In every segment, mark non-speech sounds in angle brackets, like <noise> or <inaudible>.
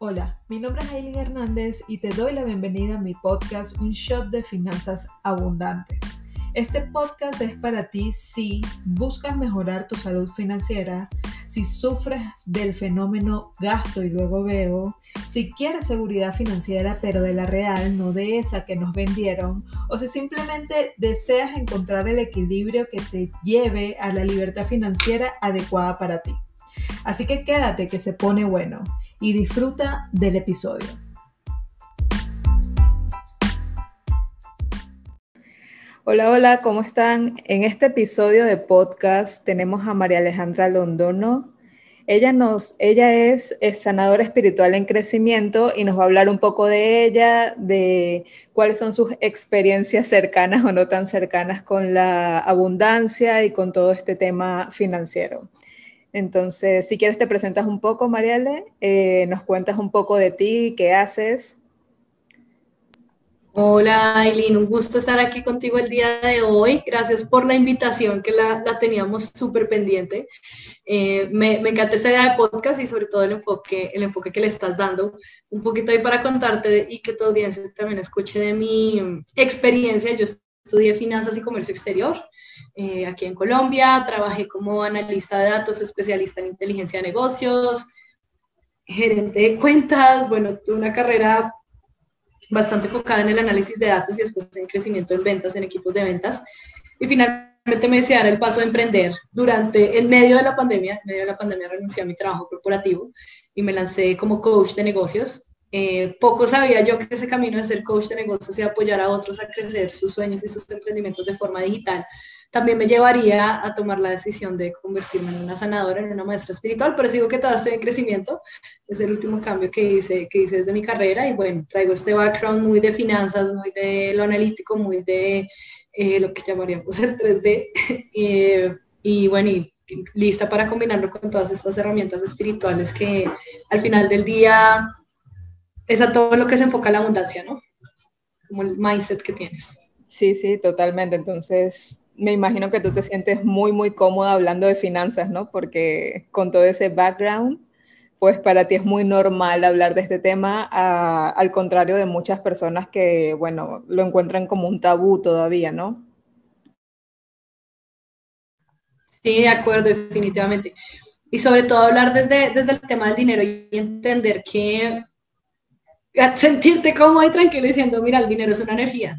Hola, mi nombre es Aileen Hernández y te doy la bienvenida a mi podcast Un Shot de Finanzas Abundantes. Este podcast es para ti si buscas mejorar tu salud financiera, si sufres del fenómeno gasto y luego veo, si quieres seguridad financiera pero de la real, no de esa que nos vendieron, o si simplemente deseas encontrar el equilibrio que te lleve a la libertad financiera adecuada para ti. Así que quédate que se pone bueno y disfruta del episodio. Hola, hola, ¿cómo están? En este episodio de podcast tenemos a María Alejandra Londono. Ella, nos, ella es, es, sanadora espiritual en crecimiento y nos va a hablar un poco de ella, de cuáles son sus experiencias cercanas o no tan cercanas con la abundancia y con todo este tema financiero. Entonces, si quieres te presentas un poco, Mariale, eh, nos cuentas un poco de ti, qué haces. Hola, Aileen, un gusto estar aquí contigo el día de hoy. Gracias por la invitación, que la, teníamos súper pendiente. Eh, me, encanta esta idea de podcast y sobre todo el enfoque, el enfoque que le estás dando. Un poquito ahí para contarte y que tu audiencia también escuche de mi experiencia. Yo estudié finanzas y comercio exterior. Eh, aquí en Colombia, trabajé como analista de datos, especialista en inteligencia de negocios, gerente de cuentas, bueno, tuve una carrera bastante enfocada en el análisis de datos y después en crecimiento en ventas, en equipos de ventas. Y finalmente me decidí el paso de emprender durante, en medio de la pandemia, en medio de la pandemia renuncié a mi trabajo corporativo y me lancé como coach de negocios. Eh, poco sabía yo que ese camino de ser coach de negocios y apoyar a otros a crecer sus sueños y sus emprendimientos de forma digital también me llevaría a tomar la decisión de convertirme en una sanadora, en una maestra espiritual, pero sigo que todavía estoy en crecimiento. Es el último cambio que hice, que hice desde mi carrera y bueno, traigo este background muy de finanzas, muy de lo analítico, muy de eh, lo que llamaríamos el 3D. <laughs> y, bueno, y lista para combinarlo con todas estas herramientas espirituales que al final del día es a todo lo que se enfoca la abundancia, ¿no? Como el mindset que tienes. Sí, sí, totalmente. Entonces, me imagino que tú te sientes muy, muy cómoda hablando de finanzas, ¿no? Porque con todo ese background, pues para ti es muy normal hablar de este tema, al contrario de muchas personas que, bueno, lo encuentran como un tabú todavía, ¿no? Sí, de acuerdo, definitivamente. Y sobre todo hablar desde, desde el tema del dinero y entender que sentirte cómodo y tranquilo diciendo, mira, el dinero es una energía,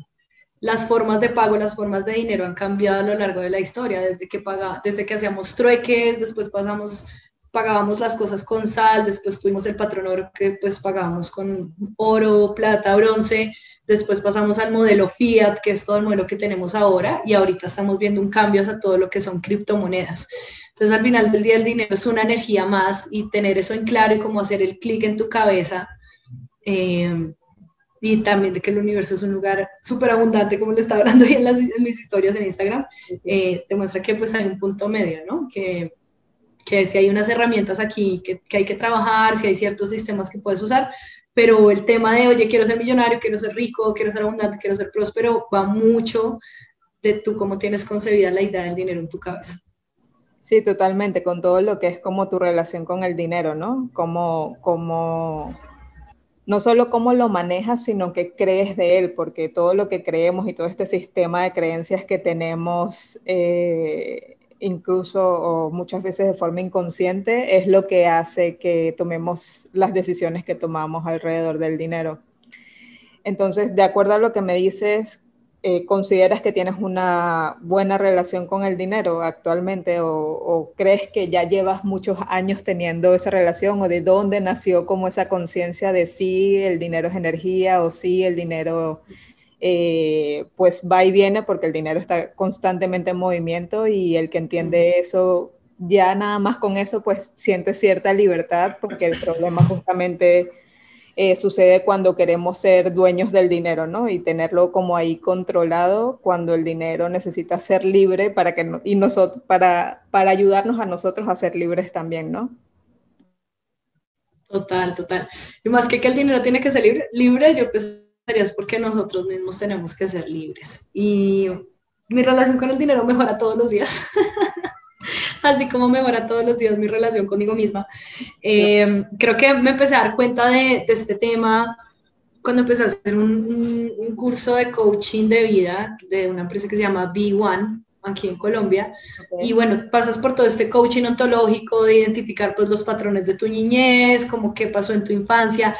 las formas de pago, las formas de dinero han cambiado a lo largo de la historia, desde que, paga, desde que hacíamos trueques, después pasamos, pagábamos las cosas con sal, después tuvimos el patrón oro que pues pagábamos con oro, plata, bronce, después pasamos al modelo fiat, que es todo el modelo que tenemos ahora, y ahorita estamos viendo un cambio a todo lo que son criptomonedas. Entonces al final del día el dinero es una energía más y tener eso en claro y cómo hacer el clic en tu cabeza. Eh, y también de que el universo es un lugar súper abundante, como le estaba hablando ahí en, las, en mis historias en Instagram, eh, demuestra que pues hay un punto medio, ¿no? Que, que si hay unas herramientas aquí que, que, hay que trabajar, si hay ciertos sistemas que puedes usar, pero el tema de, oye, quiero ser millonario, quiero ser rico, quiero ser abundante, quiero ser próspero, va mucho de tú cómo tienes concebida la idea del dinero en tu cabeza. Sí, totalmente, con todo lo que es como tu relación con el dinero, ¿no? Como, como no solo cómo lo manejas, sino que crees de él, porque todo lo que creemos y todo este sistema de creencias que tenemos, eh, incluso o muchas veces de forma inconsciente, es lo que hace que tomemos las decisiones que tomamos alrededor del dinero. Entonces, de acuerdo a lo que me dices, eh, ¿consideras que tienes una buena relación con el dinero actualmente o, crees que ya llevas muchos años teniendo esa relación o de dónde nació como esa conciencia de sí, el dinero es energía o sí, el dinero eh, pues va y viene porque el dinero está constantemente en movimiento y el que entiende eso, ya nada más con eso pues siente cierta libertad porque el problema justamente eh, sucede cuando queremos ser dueños del dinero, ¿no? Y tenerlo como ahí controlado cuando el dinero necesita ser libre para que y nosotros para para ayudarnos a nosotros a ser libres también, ¿no? Total, total. Y más que que el dinero tiene que ser libre, libre yo pensaría es porque nosotros mismos tenemos que ser libres. Y mi relación con el dinero mejora todos los días. <laughs> <laughs> así como mejora todos los días mi relación conmigo misma. Eh, creo que me empecé a dar cuenta de, de este tema cuando empecé a hacer un, un, curso de coaching de vida de una empresa que se llama B1 aquí en Colombia. Y bueno, pasas por todo este coaching ontológico de identificar pues los patrones de tu niñez, como qué pasó en tu infancia,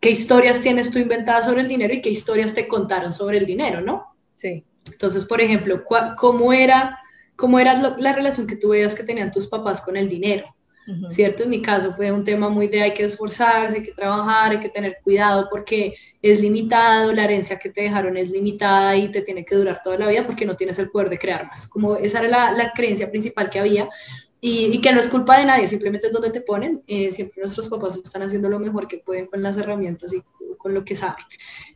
qué historias tienes tú inventadas sobre el dinero y qué historias te contaron sobre el dinero, ¿no? Sí. Entonces, por ejemplo, ¿cómo era, cómo era la relación que tú veías que tenían tus papás con el dinero? ¿cierto? En mi caso fue un tema muy de hay que esforzarse, hay que trabajar, hay que tener cuidado porque es limitado, la herencia que te dejaron es limitada y te tiene que durar toda la vida porque no tienes el poder de crear más. Como esa era la, la creencia principal que había y, y, que no es culpa de nadie, simplemente es donde te ponen. Eh, siempre nuestros papás están haciendo lo mejor que pueden con las herramientas y con lo que saben.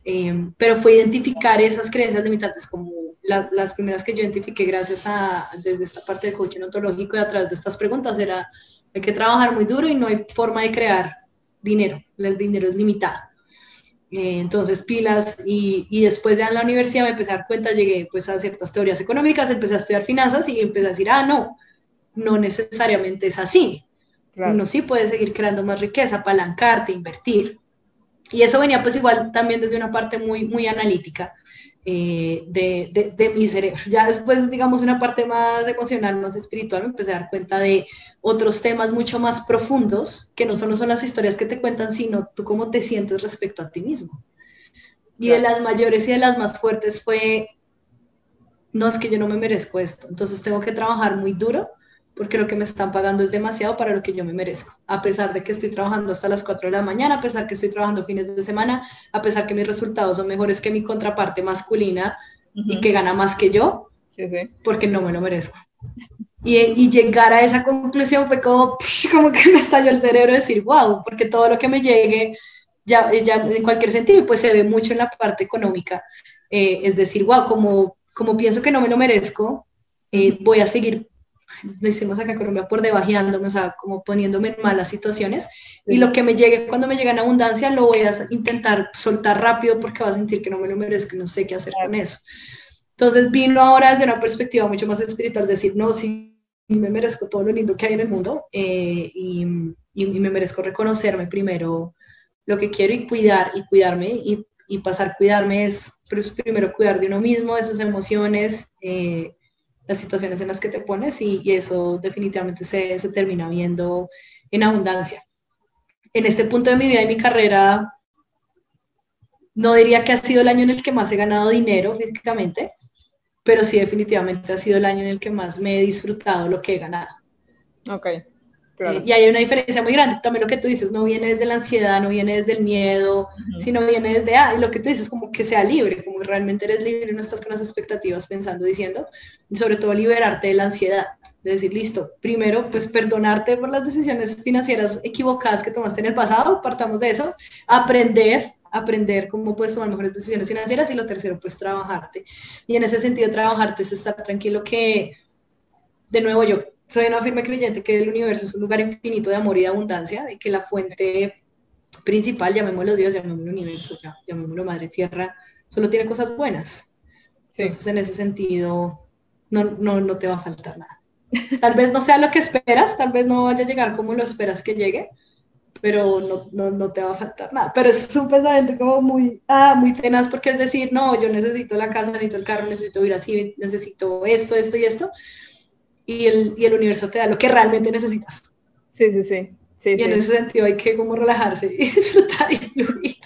Eh, pero fue identificar esas creencias limitantes como las primeras que yo identifiqué gracias a, desde esta parte de coaching ontológico y a través de estas preguntas era hay que trabajar muy duro y no hay forma de crear dinero. El dinero es limitado. Eh, entonces, pilas, y, y, después ya en la universidad me empecé a dar cuenta, llegué pues a ciertas teorías económicas, empecé a estudiar finanzas y empecé a decir, ah, no, no necesariamente es así. Uno sí puede seguir creando más riqueza, apalancarte, invertir. Y eso venía pues igual también desde una parte muy, muy analítica. Eh, de, de, mi cerebro. Ya después, digamos, una parte más emocional, más espiritual, me empecé a dar cuenta de otros temas mucho más profundos, que no solo son las historias que te cuentan, sino tú cómo te sientes respecto a ti mismo. Y de las mayores y de las más fuertes fue, no es que yo no me merezco esto, entonces tengo que trabajar muy duro porque lo que me están pagando es demasiado para lo que yo me merezco. A pesar de que estoy trabajando hasta las 4 de la mañana, a pesar que estoy trabajando fines de semana, a pesar que mis resultados son mejores que mi contraparte masculina y que gana más que yo, porque no me lo merezco. Y, y, llegar a esa conclusión fue como, como que me estalló el cerebro decir, wow, porque todo lo que me llegue, ya, ya en cualquier sentido, pues se ve mucho en la parte económica. Eh, es decir, wow, como, como pienso que no me lo merezco, eh, voy a seguir decimos acá en Colombia, por debajeándome, o sea, como poniéndome en malas situaciones. Y lo que me llegue, cuando me llega en abundancia, lo voy a intentar soltar rápido porque va a sentir que no me lo merezco, no sé qué hacer con eso. Entonces vino ahora desde una perspectiva mucho más espiritual, decir, no, sí, me merezco todo lo lindo que hay en el mundo eh, y, y, me merezco reconocerme primero lo que quiero y cuidar y cuidarme y, y pasar cuidarme es pues, primero cuidar de uno mismo, de sus emociones, eh, las situaciones en las que te pones y, eso definitivamente se, se, termina viendo en abundancia. En este punto de mi vida y mi carrera, no diría que ha sido el año en el que más he ganado dinero físicamente, pero sí definitivamente ha sido el año en el que más me he disfrutado lo que he ganado. Ok. Eh, y hay una diferencia muy grande. También lo que tú dices, no viene desde la ansiedad, no viene desde el miedo, sino viene desde, ah, lo que tú dices, como que sea libre, como realmente eres libre, no estás con las expectativas pensando, diciendo, y sobre todo liberarte de la ansiedad, de decir, listo, primero, pues perdonarte por las decisiones financieras equivocadas que tomaste en el pasado, partamos de eso, aprender aprender cómo puedes tomar mejores decisiones financieras y lo tercero, pues trabajarte. Y en ese sentido, trabajarte es estar tranquilo que, de nuevo, yo soy una firme creyente que el universo es un lugar infinito de amor y de abundancia, y que la fuente principal, llamémoslo Dios, llamémoslo universo, llamémoslo Madre Tierra, solo tiene cosas buenas. Entonces, en ese sentido, no, no, no te va a faltar nada. Tal vez no sea lo que esperas, tal vez no vaya a llegar como lo esperas que llegue, pero no, no, no te va a faltar nada. Pero es un pensamiento como muy, ah, muy tenaz, porque es decir, no, yo necesito la casa, necesito el carro, necesito ir así, necesito esto, esto y esto, y el, y el universo te da lo que realmente necesitas. Sí, sí, sí. sí y en ese sentido hay que como relajarse y <laughs> disfrutar y fluir.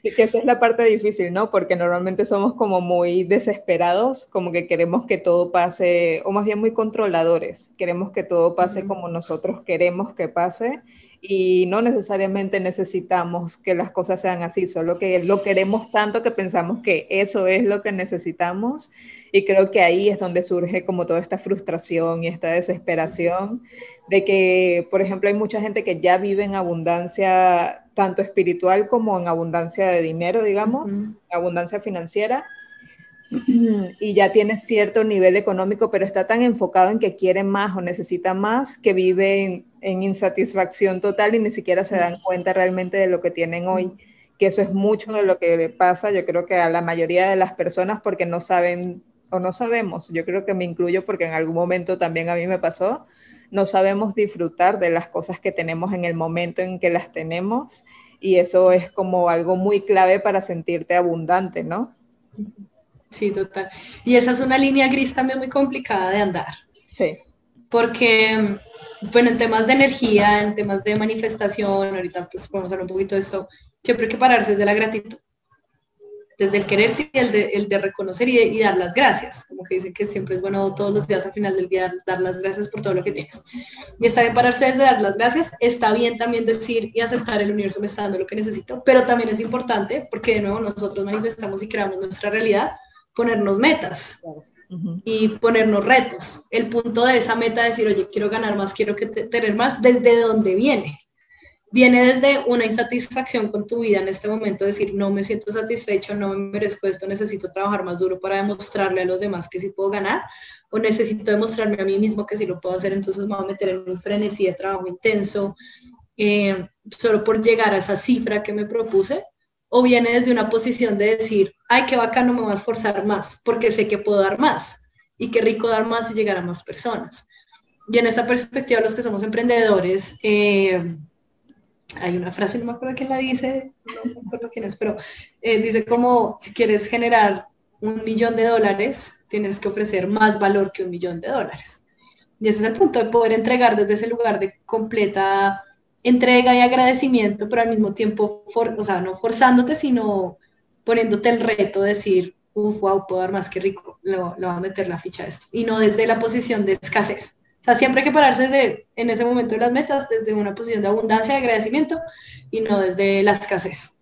Sí, que esa es la parte difícil, ¿no? Porque normalmente somos como muy desesperados, como que queremos que todo pase, o más bien muy controladores, queremos que todo pase como nosotros queremos que pase y no necesariamente necesitamos que las cosas sean así, solo que lo queremos tanto que pensamos que eso es lo que necesitamos y creo que ahí es donde surge como toda esta frustración y esta desesperación de que, por ejemplo, hay mucha gente que ya vive en abundancia tanto espiritual como en abundancia de dinero, digamos, abundancia financiera <clears throat> y ya tiene cierto nivel económico, pero está tan enfocado en que quiere más o necesita más que vive en, insatisfacción total y ni siquiera se dan cuenta realmente de lo que tienen hoy. Que eso es mucho de lo que le pasa, yo creo que a la mayoría de las personas porque no saben o no sabemos, yo creo que me incluyo porque en algún momento también a mí me pasó, no sabemos disfrutar de las cosas que tenemos en el momento en que las tenemos y eso es como algo muy clave para sentirte abundante, ¿no? Sí, total. Y esa es una línea gris también muy complicada de andar. Sí. Porque, bueno, en temas de energía, en temas de manifestación, ahorita pues podemos hablar un poquito de esto, siempre hay que pararse desde la gratitud desde el querer y el de, el de reconocer y, dar las gracias, como que dicen que siempre es bueno todos los días al final del día dar, las gracias por todo lo que tienes. Y está bien pararse desde dar las gracias, está bien también decir y aceptar el universo me está dando lo que necesito, pero también es importante, porque de nuevo nosotros manifestamos y creamos nuestra realidad, ponernos metas. Y ponernos retos. El punto de esa meta es decir, oye, quiero ganar más, quiero que tener más, ¿desde dónde viene? viene desde una insatisfacción con tu vida en este momento, decir, no me siento satisfecho, no me merezco esto, necesito trabajar más duro para demostrarle a los demás que sí puedo ganar, o necesito demostrarme a mí mismo que sí lo puedo hacer, entonces me voy a meter en un frenesí de trabajo intenso, eh, solo por llegar a esa cifra que me propuse, o viene desde una posición de decir, ay, qué bacano, me voy a esforzar más, porque sé que puedo dar más, y qué rico dar más y llegar a más personas. Y en esta perspectiva, los que somos emprendedores, eh, hay una frase, no me acuerdo quién la dice, no me acuerdo quién es, pero eh, dice como si quieres generar un millón de dólares, tienes que ofrecer más valor que un millón de dólares. Y ese es el punto de poder entregar desde ese lugar de completa entrega y agradecimiento, pero al mismo tiempo, o sea, no forzándote, sino poniéndote el reto de decir, uff, wow, puedo dar más que rico, le, le voy a meter la ficha a esto. Y no desde la posición de escasez o sea, siempre hay que pararse desde, en ese momento de las metas desde una posición de abundancia, de agradecimiento y no desde la escasez.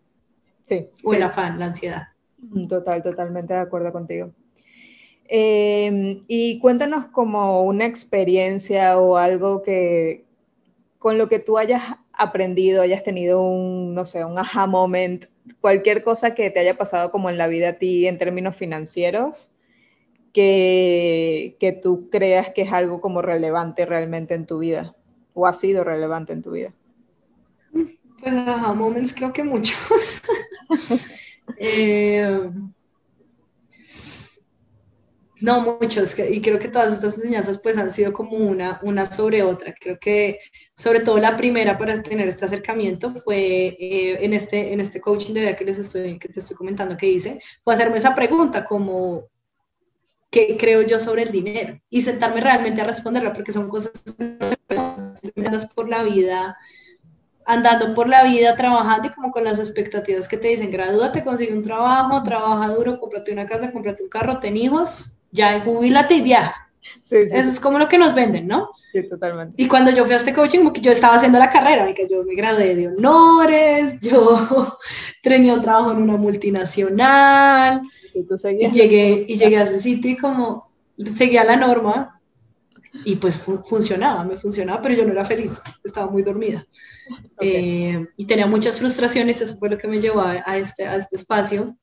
Sí. O el afán, la ansiedad. Mm, total, totalmente de acuerdo contigo. Em, y cuéntanos como una experiencia o algo que con lo que tú hayas aprendido, hayas tenido un, no sé, un aha moment, cualquier cosa que te haya pasado como en la vida a ti en términos financieros, que, que tú creas que es algo como relevante realmente en tu vida o ha sido relevante en tu vida? Pues a moments creo que muchos. <laughs> Eh, no muchos, y creo que todas estas enseñanzas pues han sido como una, una sobre otra. Creo que sobre todo la primera para tener este acercamiento fue eh, en, este, en este coaching de vida que, les estoy, que te estoy comentando que hice, fue hacerme esa pregunta como qué creo yo sobre el dinero y sentarme realmente a responderla, porque son cosas que andas por la vida, andando por la vida, trabajando y como con las expectativas que te dicen, gradúate, consigue un trabajo, trabaja duro, cómprate una casa, cómprate un carro, ten hijos, ya jubílate y viaja. Sí, sí. Eso es como lo que nos venden, ¿no? Sí, totalmente. Y cuando yo fui a este coaching, yo estaba haciendo la carrera, que yo me gradué de honores, <laughs> yo tenía un trabajo en una multinacional, y, llegué, y llegué a ese sitio y como seguía la norma y pues funcionaba, me funcionaba, pero yo no era feliz, estaba muy dormida. Eh, y tenía muchas frustraciones, eso fue lo que me llevó a, este, a este espacio.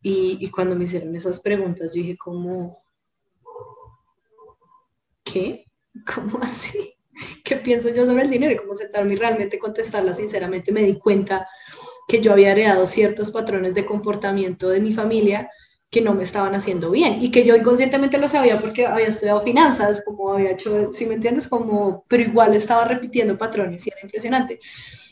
Y, cuando me hicieron esas preguntas, dije como, ¿qué? ¿Cómo así? ¿Qué pienso yo sobre el dinero? Y cómo sentarme y realmente contestarla sinceramente, me di cuenta que yo había heredado ciertos patrones de comportamiento de mi familia que no me estaban haciendo bien y que yo inconscientemente lo sabía porque había estudiado finanzas, como había hecho, si me entiendes, como, pero igual estaba repitiendo patrones y era impresionante.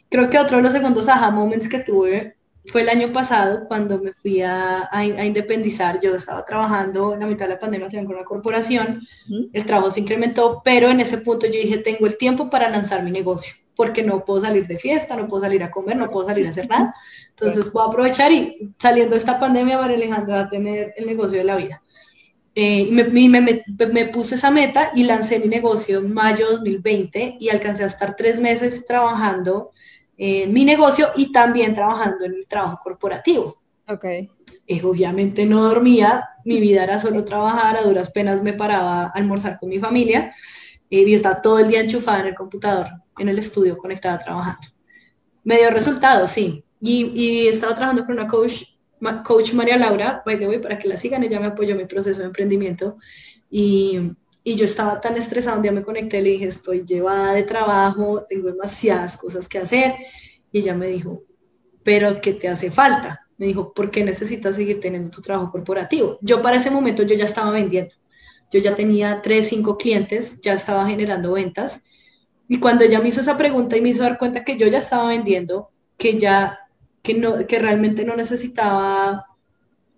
Creo que otro de los segundos aha moments que tuve fue el año pasado cuando me fui a, a, independizar. Yo estaba trabajando en la mitad de la pandemia con una corporación, el trabajo se incrementó, pero en ese punto yo dije, tengo el tiempo para lanzar mi negocio porque no puedo salir de fiesta, no puedo salir a comer, no puedo salir a hacer nada. Entonces puedo aprovechar y saliendo de esta pandemia, María Alejandra va a tener el negocio de la vida. Eh, me, me, me, puse esa meta y lancé mi negocio en mayo de 2020 y alcancé a estar tres meses trabajando en mi negocio y también trabajando en mi trabajo corporativo. Ok. Eh, obviamente no dormía, mi vida era solo trabajar, a duras penas me paraba a almorzar con mi familia eh, y estaba todo el día enchufada en el computador en el estudio conectada trabajando. Me dio resultados, sí. Y, y estaba trabajando con una coach, coach María Laura, by the way, para que la sigan, ella me apoyó en mi proceso de emprendimiento. Y, y yo estaba tan estresada, un día me conecté, le dije, estoy llevada de trabajo, tengo demasiadas cosas que hacer. Y ella me dijo, pero ¿qué te hace falta? Me dijo, ¿por qué necesitas seguir teniendo tu trabajo corporativo? Yo para ese momento yo ya estaba vendiendo. Yo ya tenía tres, cinco clientes, ya estaba generando ventas. Y cuando ella me hizo esa pregunta y me hizo dar cuenta que yo ya estaba vendiendo, que ya, que, no, que realmente no necesitaba,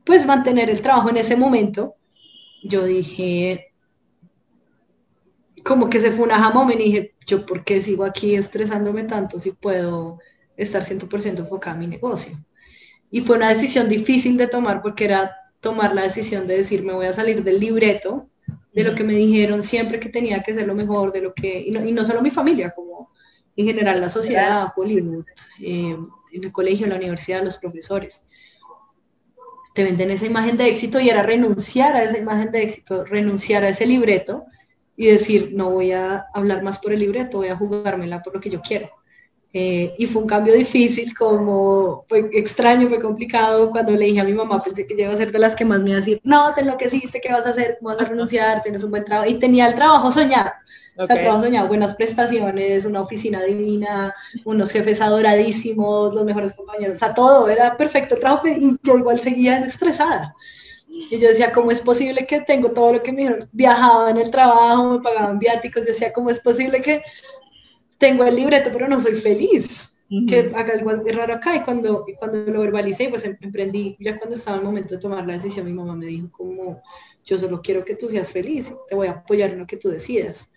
pues, mantener el trabajo en ese momento, yo dije, como que se fue una jamón y dije, yo, ¿por qué sigo aquí estresándome tanto si puedo estar 100% enfocada en mi negocio? Y fue una decisión difícil de tomar porque era tomar la decisión de decir, me voy a salir del libreto de lo que me dijeron siempre que tenía que ser lo mejor, de lo que, y no, y no solo mi familia, como en general la sociedad, Hollywood, eh, en el colegio, la universidad, los profesores. Te venden esa imagen de éxito y era renunciar a esa imagen de éxito, renunciar a ese libreto y decir, no voy a hablar más por el libreto, voy a jugármela por lo que yo quiero. Eh, y fue un cambio difícil, como fue extraño, fue complicado. Cuando le dije a mi mamá, pensé que iba a ser de las que más me iba a decir, no, te enloqueciste, ¿qué vas a hacer? ¿Cómo vas a renunciar? Tienes un buen trabajo. Y tenía el trabajo soñado. O sea, el trabajo soñado, buenas prestaciones, una oficina divina, unos jefes adoradísimos, los mejores compañeros, o sea, todo era perfecto el trabajo, y yo igual seguía estresada. Y yo decía, ¿cómo es posible que tengo todo lo que me dijeron? Viajaba en el trabajo, me pagaban viáticos, yo decía, ¿cómo es posible que tengo el libreto, pero no soy feliz. Que haga algo raro acá. Y cuando, y cuando lo verbalicé, pues em, emprendí, ya cuando estaba el momento de tomar la decisión, mi mamá me dijo como, yo solo quiero que tú seas feliz, te voy a apoyar en lo que tú decidas.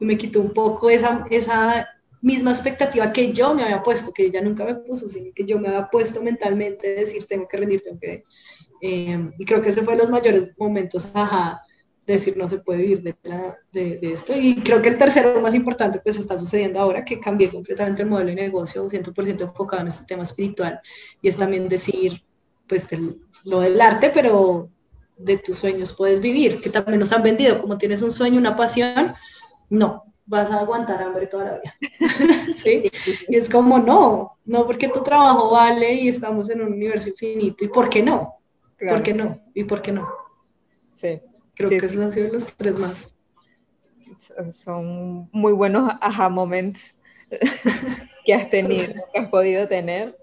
Y me quitó un poco esa, esa misma expectativa que yo me había puesto, que ella nunca me puso, sino que yo me había puesto mentalmente de decir, tengo que rendir, tengo que... Eh, y creo que ese fue los mayores momentos, ajá, decir no se puede vivir de, de, esto. Y creo que el tercero más importante pues está sucediendo ahora que cambié completamente el modelo de negocio, 100% enfocado en este tema espiritual y es también decir pues lo del arte, pero de tus sueños puedes vivir, que también nos han vendido, como tienes un sueño, una pasión, no, vas a aguantar hambre toda la vida. <laughs> ¿Sí? Y es como, no, no porque tu trabajo vale y estamos en un universo infinito, ¿y por qué no? ¿Por qué no? ¿Y por qué no? Sí, Creo que esos han sido los tres más. Son muy buenos aha moments <laughs> que has tenido, que has podido tener.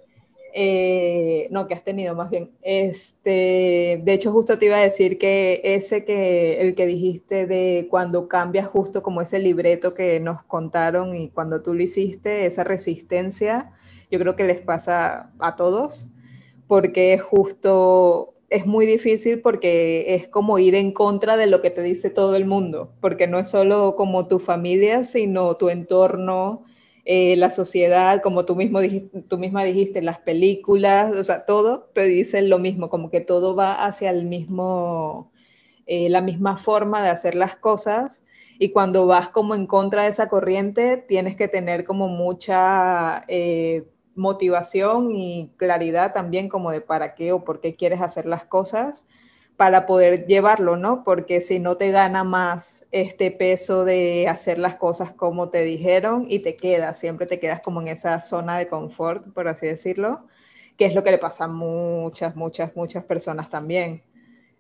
Eh, no, que has tenido más bien. Este, de hecho, justo te iba a decir que ese que, el que dijiste de cuando cambias justo como ese libreto que nos contaron y cuando tú lo hiciste, esa resistencia, yo creo que les pasa a todos, porque justo es muy difícil porque es como ir en contra de lo que te dice todo el mundo, porque no es solo como tu familia, sino tu entorno, eh, la sociedad, como tú, mismo tú misma dijiste, las películas, o sea, todo te dice lo mismo, como que todo va hacia el mismo, eh, la misma forma de hacer las cosas. Y cuando vas como en contra de esa corriente, tienes que tener como mucha eh, motivación y claridad también como de para qué o por qué quieres hacer las cosas para poder llevarlo, ¿no? Porque si no te gana más este peso de hacer las cosas como te dijeron y te quedas, siempre te quedas como en esa zona de confort, por así decirlo, que es lo que le pasa a muchas, muchas, muchas personas también.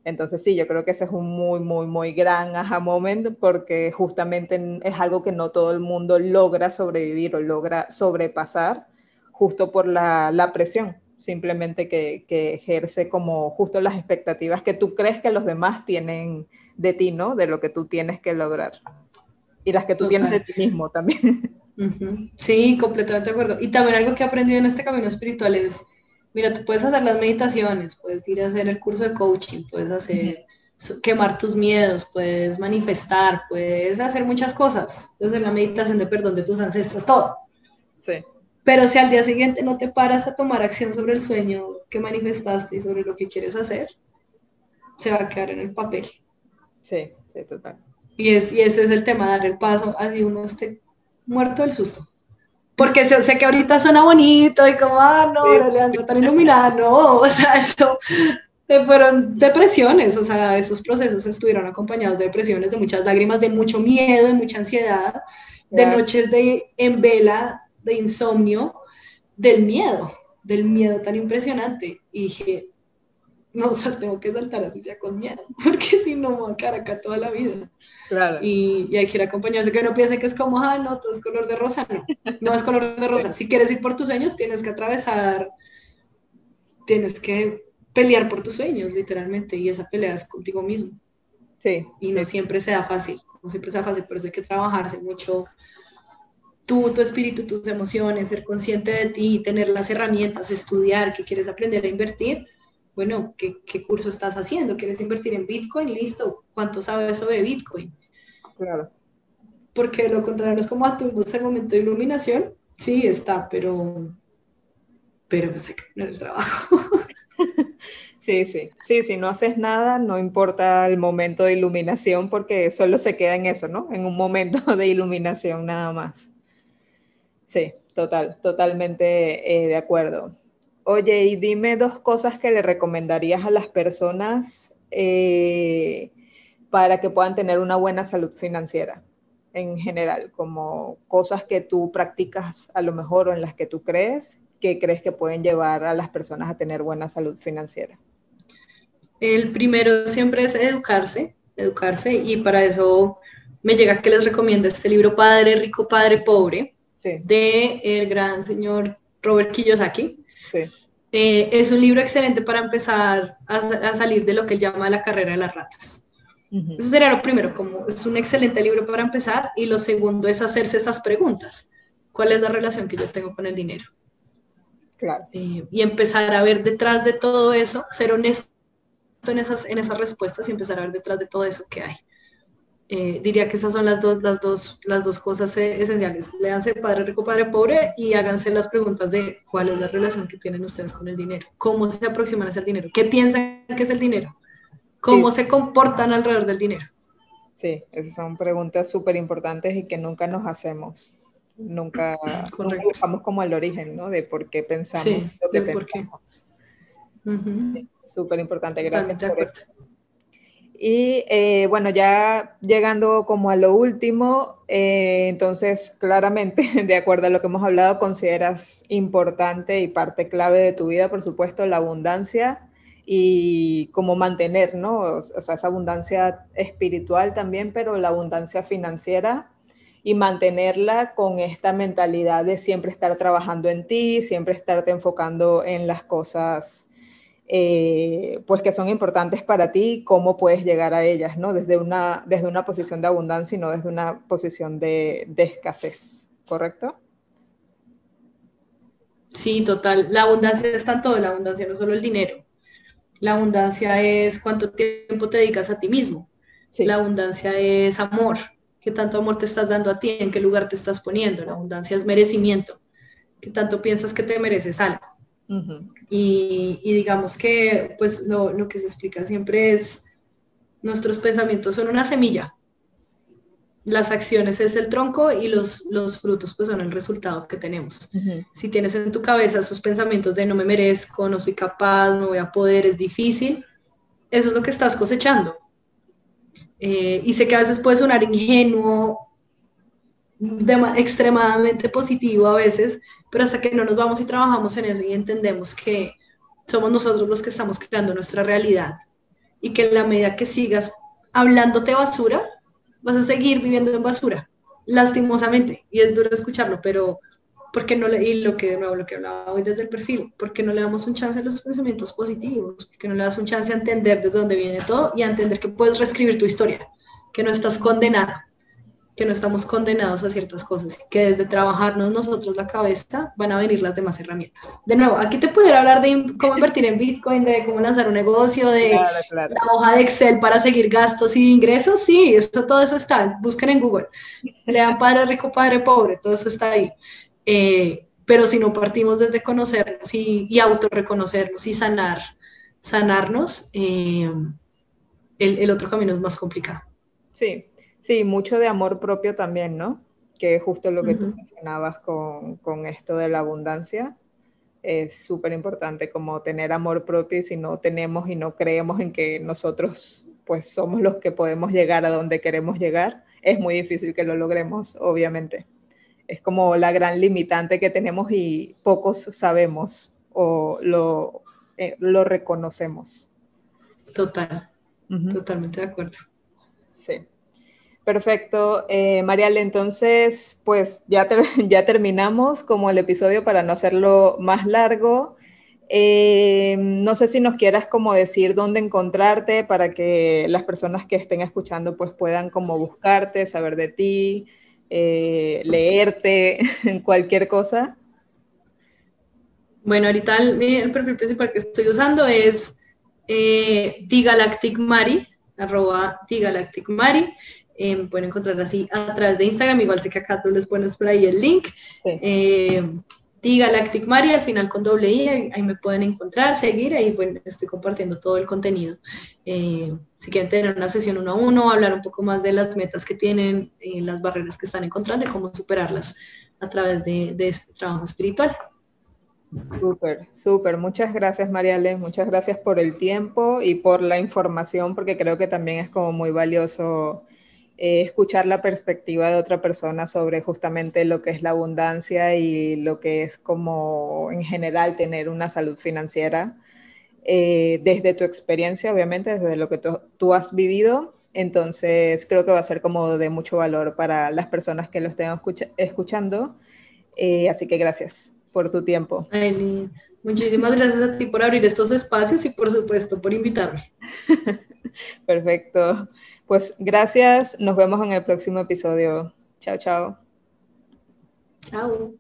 Entonces sí, yo creo que ese es un muy, muy, muy gran aha moment porque justamente es algo que no todo el mundo logra sobrevivir o logra sobrepasar justo por la, la presión simplemente que, que, ejerce como justo las expectativas que tú crees que los demás tienen de ti, ¿no? De lo que tú tienes que lograr. Y las que tú tienes de ti mismo también. <laughs> Sí, completamente de acuerdo. Y también algo que he aprendido en este camino espiritual es, mira, tú puedes hacer las meditaciones, puedes ir a hacer el curso de coaching, puedes hacer, quemar tus miedos, puedes manifestar, puedes hacer muchas cosas, puedes hacer la meditación de perdón de tus ancestros, todo. Sí. Pero si al día siguiente no te paras a tomar acción sobre el sueño que manifestaste y sobre lo que quieres hacer, se va a quedar en el papel. Sí, sí, total. Y, es, y ese es el tema, dar el paso, así uno esté muerto del susto. Porque sé, que ahorita suena bonito y como, ah, no, sí. Leandro, tan iluminado, no, o sea, eso eh, fueron depresiones, o sea, esos procesos estuvieron acompañados de depresiones, de muchas lágrimas, de mucho miedo, de mucha ansiedad, de noches de en vela de insomnio del miedo, del miedo tan impresionante. Y dije, no, o sea, tengo que saltar así sea con miedo, <laughs> porque si no me voy a quedar acá toda la vida. Claro. Y, y hay que ir acompañarse, que no piense que es como, ah, no, todo es color de rosa, no, no es color de rosa. Si quieres ir por tus sueños, tienes que atravesar tienes que pelear por tus sueños, literalmente, y esa pelea es contigo mismo. Sí. Y no siempre sea fácil, no siempre sea fácil, por eso hay que trabajarse mucho tú, tu espíritu, tus emociones, ser consciente de ti, tener las herramientas, estudiar, que quieres aprender a invertir. Bueno, ¿qué, ¿qué, curso estás haciendo? ¿Quieres invertir en Bitcoin? Listo. ¿Cuánto sabes sobre Bitcoin? Claro. Porque lo contrario es como a tu el momento de iluminación. Sí, está, pero, pero sé que no es el trabajo. <laughs> Sí, sí, sí, si no haces nada, no importa el momento de iluminación porque solo se queda en eso, ¿no? En un momento <laughs> de iluminación nada más. Sí, total, totalmente eh, de acuerdo. Oye, y dime dos cosas que le recomendarías a las personas eh, para que puedan tener una buena salud financiera en general, como cosas que tú practicas a lo mejor o en las que tú crees que crees que pueden llevar a las personas a tener buena salud financiera. El primero siempre es educarse, educarse, y para eso me llega que les recomiendo este libro Padre Rico, Padre Pobre, de el gran señor Robert Kiyosaki. Eh, es un libro excelente para empezar a, salir de lo que él llama la carrera de las ratas. Eso sería lo primero, como es un excelente libro para empezar. Y lo segundo es hacerse esas preguntas. ¿Cuál es la relación que yo tengo con el dinero? Claro. Eh, y empezar a ver detrás de todo eso, ser honesto en esas, en esas respuestas y empezar a ver detrás de todo eso que hay. Eh, diría que esas son las dos, las dos, las dos cosas eh, esenciales. Léanse Padre Rico, Padre Pobre y háganse las preguntas de cuál es la relación que tienen ustedes con el dinero, cómo se aproximan hacia el dinero, qué piensan que es el dinero, cómo se comportan alrededor del dinero. Sí, esas son preguntas súper importantes y que nunca nos hacemos. Nunca, buscamos como el origen, ¿no? De por qué pensamos lo que pensamos. Súper importante, gracias. Por y eh, bueno, ya llegando como a lo último, eh, entonces claramente, <laughs> de acuerdo a lo que hemos hablado, consideras importante y parte clave de tu vida, por supuesto, la abundancia y cómo mantener, ¿no? O sea, esa abundancia espiritual también, pero la abundancia financiera y mantenerla con esta mentalidad de siempre estar trabajando en ti, siempre estarte enfocando en las cosas eh, pues que son importantes para ti, cómo puedes llegar a ellas, ¿no? Desde una, desde una posición de abundancia y no desde una posición de, de escasez, ¿correcto? Sí, total. La abundancia es tanto, la abundancia no solo el dinero. La abundancia es cuánto tiempo te dedicas a ti mismo. La abundancia es amor. ¿Qué tanto amor te estás dando a ti? ¿En qué lugar te estás poniendo? La abundancia es merecimiento. ¿Qué tanto piensas que te mereces algo? Y, digamos que pues lo, lo, que se explica siempre es, nuestros pensamientos son una semilla, las acciones es el tronco y los, los frutos pues son el resultado que tenemos. Si tienes en tu cabeza esos pensamientos de no me merezco, no soy capaz, no voy a poder, es difícil, eso es lo que estás cosechando. Eh, y sé que a veces puede sonar ingenuo, extremadamente positivo a veces, pero hasta que no nos vamos y trabajamos en eso y entendemos que somos nosotros los que estamos creando nuestra realidad y que en la medida que sigas hablándote basura, vas a seguir viviendo en basura, lastimosamente, y es duro escucharlo, pero porque no le, y lo que, lo que hablaba hoy desde el perfil, porque no le damos un chance a los pensamientos positivos, porque no le das un chance a entender desde dónde viene todo y a entender que puedes reescribir tu historia, que no estás condenada, que no estamos condenados a ciertas cosas, que desde trabajarnos nosotros la cabeza van a venir las demás herramientas. De nuevo, aquí te pudiera hablar de cómo invertir en Bitcoin, de cómo lanzar un negocio, de la hoja de Excel para seguir gastos y ingresos, sí, eso, todo eso está, busquen en Google, lean Padre Rico, Padre Pobre, todo eso está ahí. Eh, pero si no partimos desde conocernos y, y autorreconocernos y sanar, sanarnos, eh, el, el otro camino es más complicado. Sí, Sí, mucho de amor propio también, ¿no? Que es justo lo que tú mencionabas con, con, esto de la abundancia. Es súper importante como tener amor propio y si no tenemos y no creemos en que nosotros pues somos los que podemos llegar a donde queremos llegar, es muy difícil que lo logremos, obviamente. Es como la gran limitante que tenemos y pocos sabemos o lo, eh, lo reconocemos. Total, totalmente de acuerdo. Sí. Perfecto, eh, Mariale, entonces pues ya, <laughs> ya terminamos como el episodio para no hacerlo más largo. Eh, no sé si nos quieras como decir dónde encontrarte para que las personas que estén escuchando pues puedan como buscarte, saber de ti, eh, leerte, <laughs> cualquier cosa. Bueno, ahorita el, perfil principal que estoy usando es eh, Mari, arroba Tigalacticmari. Eh, pueden encontrar así a través de Instagram, igual sé que acá tú les pones por ahí el link. Sí. Eh, Galactic Mari, al final con doble I, ahí, me pueden encontrar, seguir, ahí bueno, estoy compartiendo todo el contenido. Eh, si quieren tener una sesión uno a uno, hablar un poco más de las metas que tienen, eh, las barreras que están encontrando y cómo superarlas a través de, de este trabajo espiritual. Súper, súper. Muchas gracias, Mariale. Muchas gracias por el tiempo y por la información, porque creo que también es como muy valioso eh, escuchar la perspectiva de otra persona sobre justamente lo que es la abundancia y lo que es como en general tener una salud financiera eh, desde tu experiencia, obviamente, desde lo que tú, has vivido. Entonces, creo que va a ser como de mucho valor para las personas que lo estén escuchando. Eh, así que gracias por tu tiempo. Muchísimas gracias a ti por abrir estos espacios y por supuesto por invitarme. <laughs> Perfecto. Pues gracias, nos vemos en el próximo episodio. Chao, chao. Chao.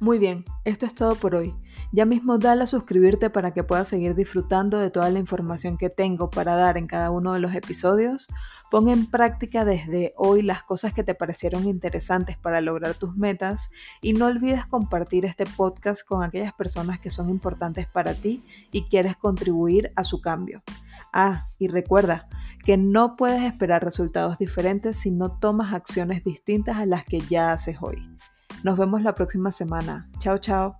Muy bien, esto es todo por hoy. Ya mismo dale a suscribirte para que puedas seguir disfrutando de toda la información que tengo para dar en cada uno de los episodios. Pon en práctica desde hoy las cosas que te parecieron interesantes para lograr tus metas y no olvides compartir este podcast con aquellas personas que son importantes para ti y quieres contribuir a su cambio. Ah, y recuerda que no puedes esperar resultados diferentes si no tomas acciones distintas a las que ya haces hoy. Nos vemos la próxima semana. Chao, chao.